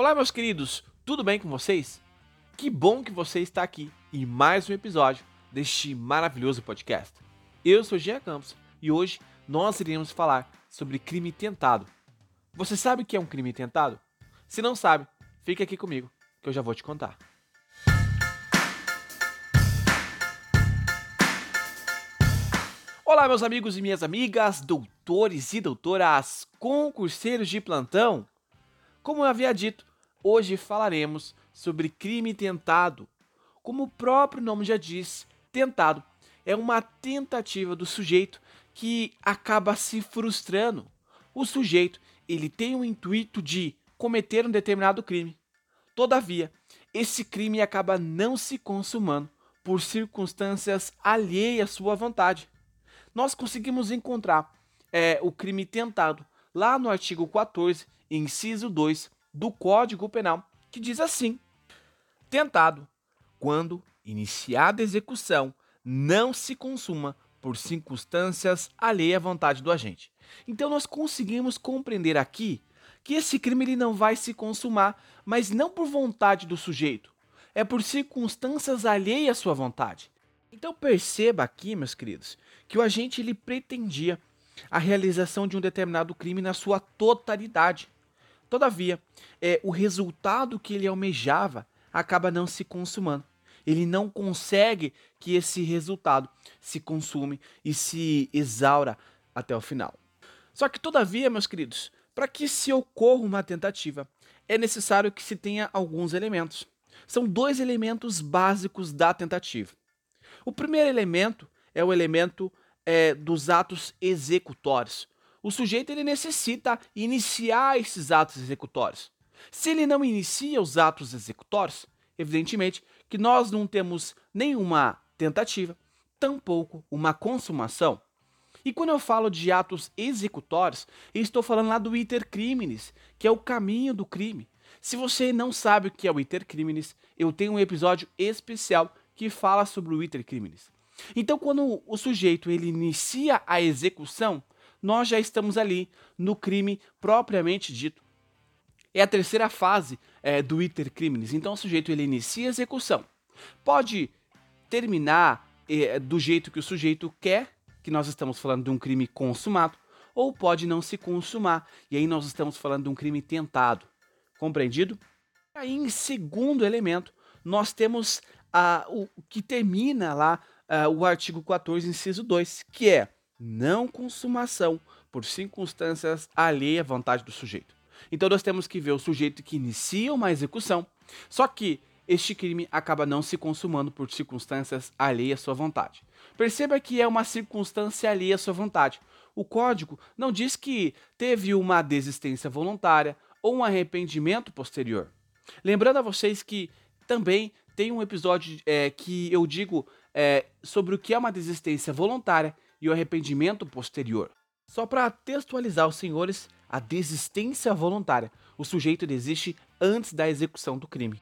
Olá, meus queridos, tudo bem com vocês? Que bom que você está aqui em mais um episódio deste maravilhoso podcast. Eu sou Jean Campos e hoje nós iremos falar sobre crime tentado. Você sabe o que é um crime tentado? Se não sabe, fique aqui comigo que eu já vou te contar. Olá, meus amigos e minhas amigas, doutores e doutoras, concurseiros de plantão. Como eu havia dito, hoje falaremos sobre crime tentado. Como o próprio nome já diz, tentado é uma tentativa do sujeito que acaba se frustrando. O sujeito, ele tem o intuito de cometer um determinado crime. Todavia, esse crime acaba não se consumando por circunstâncias alheias à sua vontade. Nós conseguimos encontrar é, o crime tentado lá no artigo 14, inciso 2 do Código Penal, que diz assim: tentado, quando iniciada a execução, não se consuma por circunstâncias alheias à vontade do agente. Então nós conseguimos compreender aqui que esse crime ele não vai se consumar, mas não por vontade do sujeito, é por circunstâncias alheias à sua vontade. Então perceba aqui, meus queridos, que o agente ele pretendia a realização de um determinado crime na sua totalidade. Todavia, é, o resultado que ele almejava acaba não se consumando. Ele não consegue que esse resultado se consume e se exaura até o final. Só que, todavia, meus queridos, para que se ocorra uma tentativa, é necessário que se tenha alguns elementos. São dois elementos básicos da tentativa. O primeiro elemento é o elemento é, dos atos executórios. O sujeito ele necessita iniciar esses atos executórios. Se ele não inicia os atos executórios, evidentemente que nós não temos nenhuma tentativa, tampouco uma consumação. E quando eu falo de atos executórios, estou falando lá do iter criminis, que é o caminho do crime. Se você não sabe o que é o iter criminis, eu tenho um episódio especial que fala sobre o iter criminis. Então, quando o sujeito ele inicia a execução, nós já estamos ali no crime propriamente dito. É a terceira fase é, do iter criminis. Então, o sujeito ele inicia a execução. Pode terminar é, do jeito que o sujeito quer, que nós estamos falando de um crime consumado, ou pode não se consumar, e aí nós estamos falando de um crime tentado. Compreendido? Aí, em segundo elemento, nós temos a, o que termina lá uh, o artigo 14, inciso 2, que é não consumação por circunstâncias alheias à vontade do sujeito. Então nós temos que ver o sujeito que inicia uma execução, só que este crime acaba não se consumando por circunstâncias alheias à sua vontade. Perceba que é uma circunstância alheia à sua vontade. O código não diz que teve uma desistência voluntária ou um arrependimento posterior. Lembrando a vocês que também tem um episódio é, que eu digo é, sobre o que é uma desistência voluntária e o arrependimento posterior. Só para textualizar os senhores, a desistência voluntária, o sujeito desiste antes da execução do crime.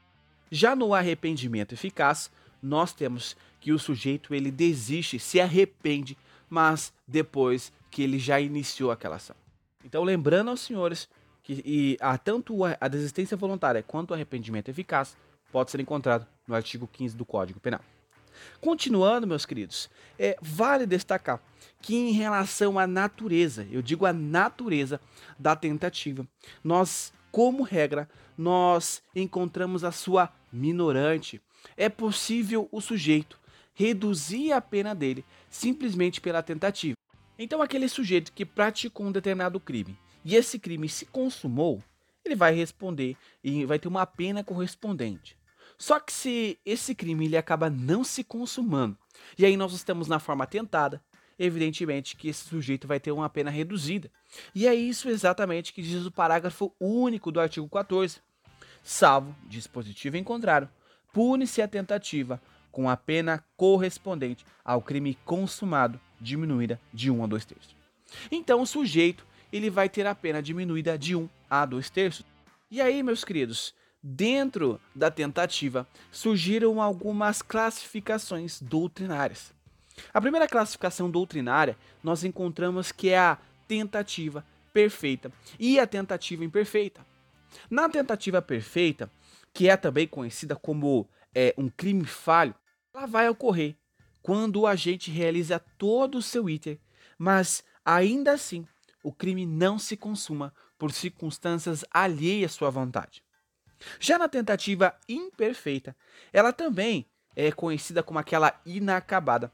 Já no arrependimento eficaz, nós temos que o sujeito ele desiste, se arrepende, mas depois que ele já iniciou aquela ação. Então, lembrando aos senhores que e, a, tanto a desistência voluntária quanto o arrependimento eficaz pode ser encontrado no artigo 15 do Código Penal. Continuando, meus queridos, é, vale destacar que em relação à natureza, eu digo a natureza da tentativa, nós, como regra, nós encontramos a sua minorante. É possível o sujeito reduzir a pena dele simplesmente pela tentativa. Então, aquele sujeito que praticou um determinado crime e esse crime se consumou, ele vai responder e vai ter uma pena correspondente. Só que se esse crime ele acaba não se consumando, e aí nós estamos na forma tentada, evidentemente que esse sujeito vai ter uma pena reduzida. E é isso exatamente que diz o parágrafo único do artigo 14. Salvo dispositivo em contrário, pune-se a tentativa com a pena correspondente ao crime consumado diminuída de 1 a 2 terços. Então o sujeito ele vai ter a pena diminuída de 1 a 2 terços. E aí, meus queridos, Dentro da tentativa surgiram algumas classificações doutrinárias. A primeira classificação doutrinária nós encontramos que é a tentativa perfeita e a tentativa imperfeita. Na tentativa perfeita, que é também conhecida como é, um crime falho, ela vai ocorrer quando o agente realiza todo o seu item, mas ainda assim o crime não se consuma por circunstâncias alheias à sua vontade. Já na tentativa imperfeita, ela também é conhecida como aquela inacabada.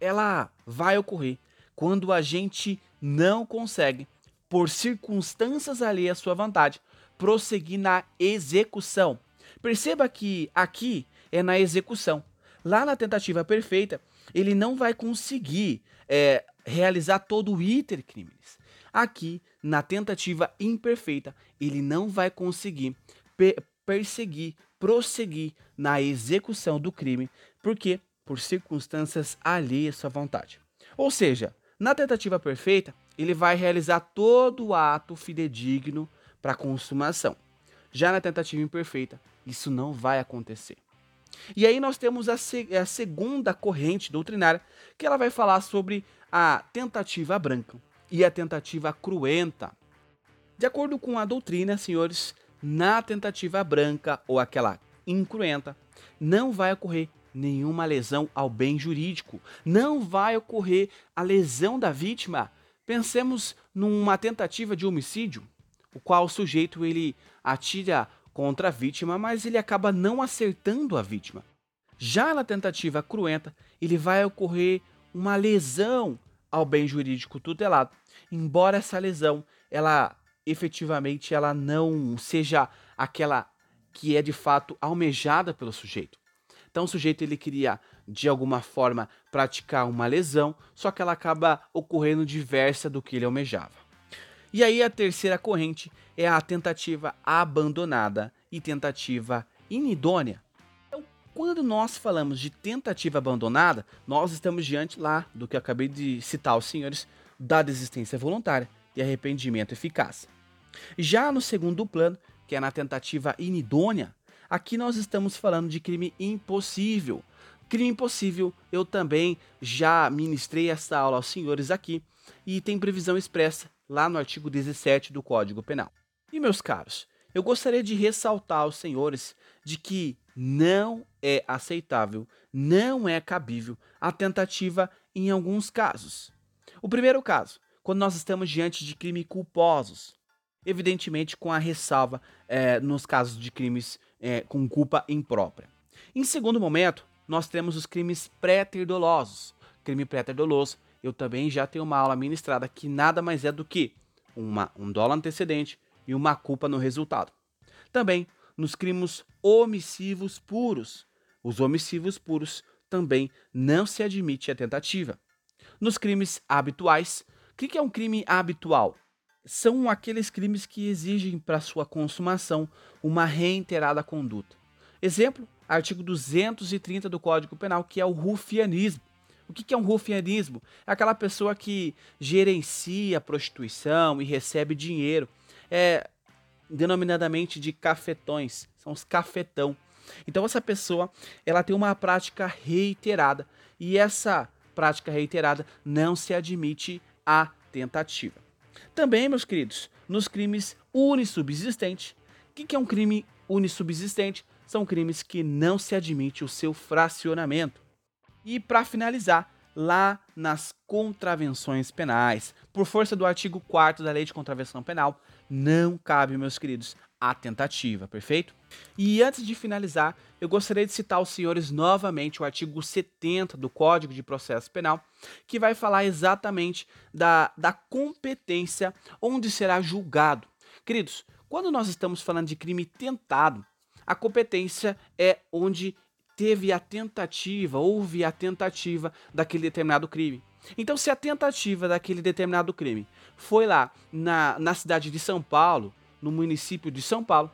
Ela vai ocorrer quando o agente não consegue, por circunstâncias alheias à sua vontade, prosseguir na execução. Perceba que aqui é na execução. Lá na tentativa perfeita, ele não vai conseguir é, realizar todo o iter crimes. Aqui, na tentativa imperfeita, ele não vai conseguir perseguir, prosseguir na execução do crime, porque por circunstâncias alheias à sua vontade. Ou seja, na tentativa perfeita, ele vai realizar todo o ato fidedigno para consumação. Já na tentativa imperfeita, isso não vai acontecer. E aí nós temos a, se a segunda corrente doutrinária, que ela vai falar sobre a tentativa branca e a tentativa cruenta. De acordo com a doutrina, senhores, na tentativa branca ou aquela incruenta, não vai ocorrer nenhuma lesão ao bem jurídico, não vai ocorrer a lesão da vítima. Pensemos numa tentativa de homicídio, o qual o sujeito ele atira contra a vítima, mas ele acaba não acertando a vítima. Já na tentativa cruenta, ele vai ocorrer uma lesão ao bem jurídico tutelado, embora essa lesão ela efetivamente ela não seja aquela que é de fato almejada pelo sujeito. Então o sujeito ele queria de alguma forma praticar uma lesão, só que ela acaba ocorrendo diversa do que ele almejava. E aí a terceira corrente é a tentativa abandonada e tentativa inidônea. Então, quando nós falamos de tentativa abandonada, nós estamos diante lá do que eu acabei de citar aos senhores da desistência voluntária e arrependimento eficaz. Já no segundo plano, que é na tentativa inidônea, aqui nós estamos falando de crime impossível. Crime impossível, eu também já ministrei essa aula aos senhores aqui e tem previsão expressa lá no artigo 17 do Código Penal. E meus caros, eu gostaria de ressaltar aos senhores de que não é aceitável, não é cabível a tentativa em alguns casos. O primeiro caso, quando nós estamos diante de crimes culposos, evidentemente com a ressalva é, nos casos de crimes é, com culpa imprópria. Em segundo momento, nós temos os crimes pré-terdolosos. Crime pré-terdoloso, eu também já tenho uma aula ministrada que nada mais é do que uma, um dólar antecedente e uma culpa no resultado. Também nos crimes omissivos puros. Os omissivos puros também não se admite a tentativa. Nos crimes habituais, o que é um crime habitual? São aqueles crimes que exigem para sua consumação uma reiterada conduta. Exemplo, artigo 230 do Código Penal, que é o rufianismo. O que é um rufianismo? É aquela pessoa que gerencia a prostituição e recebe dinheiro. É denominadamente de cafetões, são os cafetão. Então essa pessoa, ela tem uma prática reiterada e essa prática reiterada não se admite a tentativa. Também, meus queridos, nos crimes unissubsistentes. O que é um crime unissubsistente? São crimes que não se admite o seu fracionamento. E para finalizar, lá nas contravenções penais, por força do artigo 4 da Lei de Contravenção Penal, não cabe, meus queridos, a tentativa, perfeito? E antes de finalizar, eu gostaria de citar aos senhores novamente o artigo 70 do Código de Processo Penal, que vai falar exatamente da, da competência onde será julgado. Queridos, quando nós estamos falando de crime tentado, a competência é onde teve a tentativa, houve a tentativa daquele determinado crime. Então, se a tentativa daquele determinado crime foi lá na, na cidade de São Paulo, no município de São Paulo,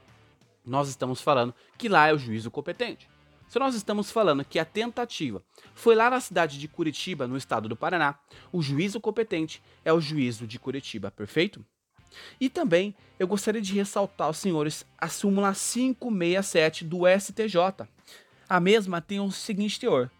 nós estamos falando que lá é o juízo competente. Se nós estamos falando que a tentativa foi lá na cidade de Curitiba, no estado do Paraná, o juízo competente é o juízo de Curitiba, perfeito? E também eu gostaria de ressaltar aos senhores a súmula 567 do STJ. A mesma tem o seguinte teor: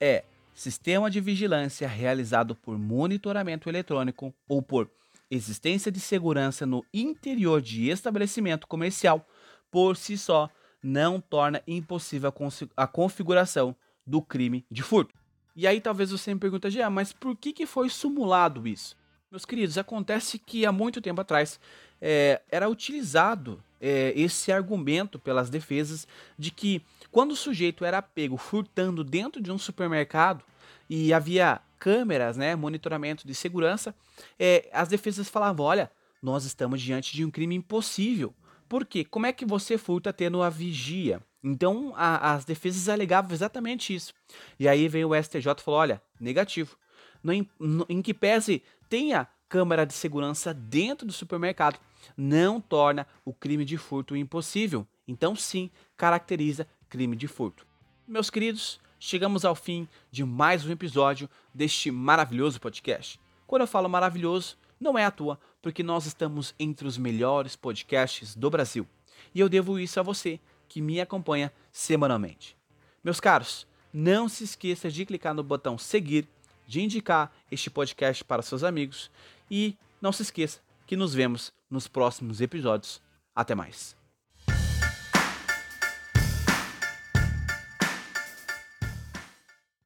é sistema de vigilância realizado por monitoramento eletrônico ou por existência de segurança no interior de estabelecimento comercial por si só não torna impossível a, configuração do crime de furto. E aí talvez você me pergunte, Jean, mas por que, que foi simulado isso? Meus queridos, acontece que há muito tempo atrás é, era utilizado é, esse argumento pelas defesas de que quando o sujeito era pego furtando dentro de um supermercado e havia câmeras, né, monitoramento de segurança, é, as defesas falavam, olha, nós estamos diante de um crime impossível. Por quê? Como é que você furta tendo a vigia? Então a, as defesas alegavam exatamente isso. E aí veio o STJ e falou: olha, negativo. No, no, em que pese tenha câmera de segurança dentro do supermercado, não torna o crime de furto impossível. Então, sim, caracteriza crime de furto. Meus queridos, chegamos ao fim de mais um episódio deste maravilhoso podcast. Quando eu falo maravilhoso, não é à toa, porque nós estamos entre os melhores podcasts do Brasil. E eu devo isso a você que me acompanha semanalmente. Meus caros, não se esqueça de clicar no botão seguir, de indicar este podcast para seus amigos e não se esqueça que nos vemos nos próximos episódios. Até mais.